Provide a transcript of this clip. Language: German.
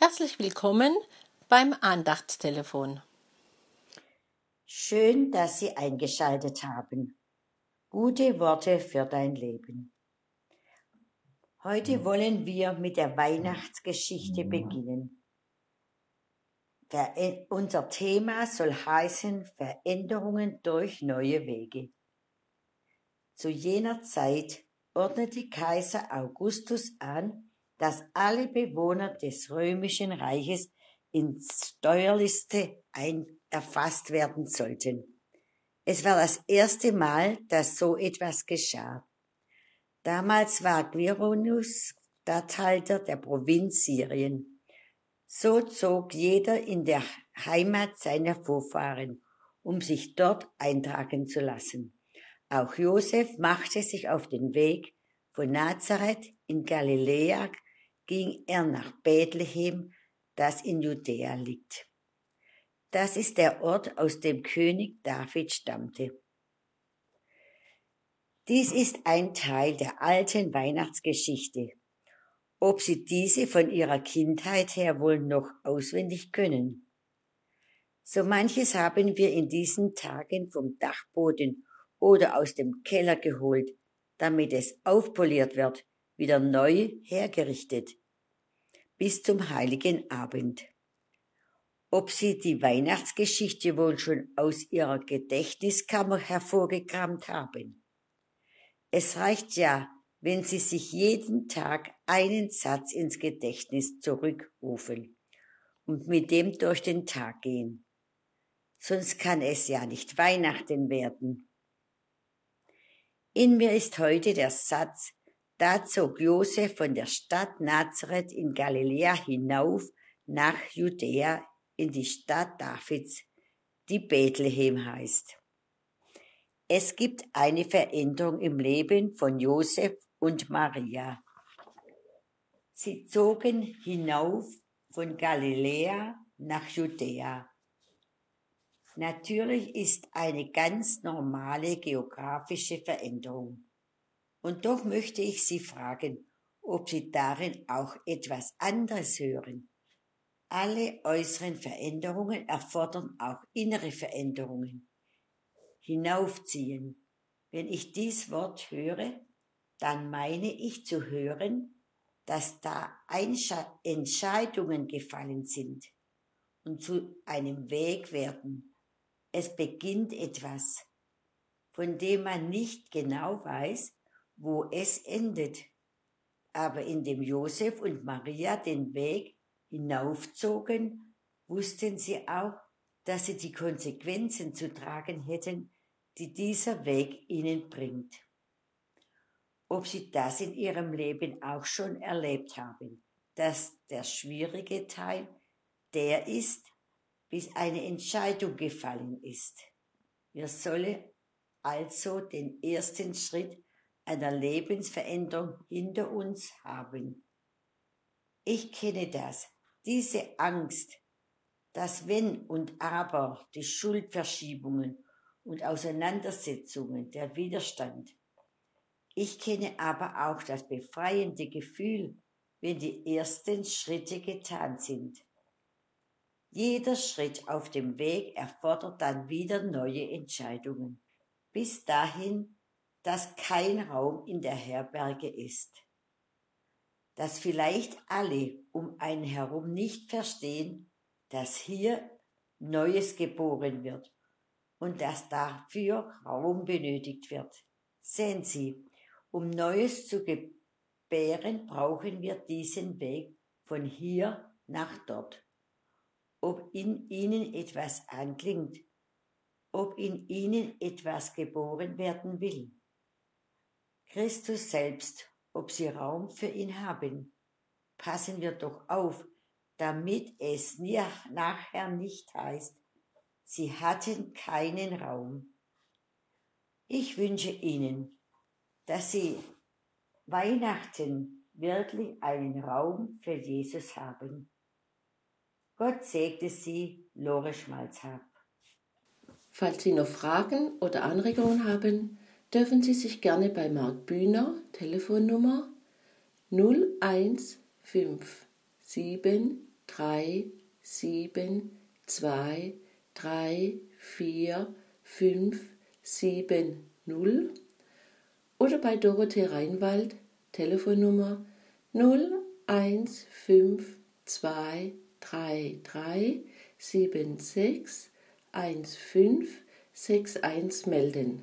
Herzlich willkommen beim Andachtstelefon. Schön, dass Sie eingeschaltet haben. Gute Worte für dein Leben. Heute wollen wir mit der Weihnachtsgeschichte beginnen. unser Thema soll heißen Veränderungen durch neue Wege. Zu jener Zeit ordnete Kaiser Augustus an, dass alle Bewohner des römischen Reiches in Steuerliste ein erfasst werden sollten. Es war das erste Mal, dass so etwas geschah. Damals war Quirinius Statthalter der Provinz Syrien. So zog jeder in der Heimat seiner Vorfahren, um sich dort eintragen zu lassen. Auch Josef machte sich auf den Weg von Nazareth in Galiläa ging er nach Bethlehem, das in Judäa liegt. Das ist der Ort, aus dem König David stammte. Dies ist ein Teil der alten Weihnachtsgeschichte. Ob Sie diese von Ihrer Kindheit her wohl noch auswendig können? So manches haben wir in diesen Tagen vom Dachboden oder aus dem Keller geholt, damit es aufpoliert wird, wieder neu hergerichtet bis zum heiligen Abend. Ob Sie die Weihnachtsgeschichte wohl schon aus Ihrer Gedächtniskammer hervorgekramt haben? Es reicht ja, wenn Sie sich jeden Tag einen Satz ins Gedächtnis zurückrufen und mit dem durch den Tag gehen. Sonst kann es ja nicht Weihnachten werden. In mir ist heute der Satz, da zog Josef von der Stadt Nazareth in Galiläa hinauf nach Judäa in die Stadt Davids, die Bethlehem heißt. Es gibt eine Veränderung im Leben von Josef und Maria. Sie zogen hinauf von Galiläa nach Judäa. Natürlich ist eine ganz normale geografische Veränderung. Und doch möchte ich Sie fragen, ob Sie darin auch etwas anderes hören. Alle äußeren Veränderungen erfordern auch innere Veränderungen. Hinaufziehen. Wenn ich dies Wort höre, dann meine ich zu hören, dass da Entscheidungen gefallen sind und zu einem Weg werden. Es beginnt etwas, von dem man nicht genau weiß, wo es endet. Aber indem Josef und Maria den Weg hinaufzogen, wussten sie auch, dass sie die Konsequenzen zu tragen hätten, die dieser Weg ihnen bringt. Ob sie das in ihrem Leben auch schon erlebt haben, dass der schwierige Teil der ist, bis eine Entscheidung gefallen ist. Wir sollen also den ersten Schritt einer Lebensveränderung hinter uns haben. Ich kenne das, diese Angst, dass wenn und aber die Schuldverschiebungen und Auseinandersetzungen, der Widerstand. Ich kenne aber auch das befreiende Gefühl, wenn die ersten Schritte getan sind. Jeder Schritt auf dem Weg erfordert dann wieder neue Entscheidungen. Bis dahin dass kein Raum in der Herberge ist. Dass vielleicht alle um einen herum nicht verstehen, dass hier Neues geboren wird und dass dafür Raum benötigt wird. Sehen Sie, um Neues zu gebären, brauchen wir diesen Weg von hier nach dort. Ob in Ihnen etwas anklingt, ob in Ihnen etwas geboren werden will. Christus selbst, ob sie Raum für ihn haben. Passen wir doch auf, damit es nachher nicht heißt, sie hatten keinen Raum. Ich wünsche Ihnen, dass Sie Weihnachten wirklich einen Raum für Jesus haben. Gott segne Sie, Lore Schmalzhab. Falls Sie noch Fragen oder Anregungen haben, dürfen Sie sich gerne bei Marc Bühner, Telefonnummer 0157 drei, sieben, zwei, drei, vier, fünf, sieben, null oder bei Dorothee Reinwald Telefonnummer 01523361561 melden.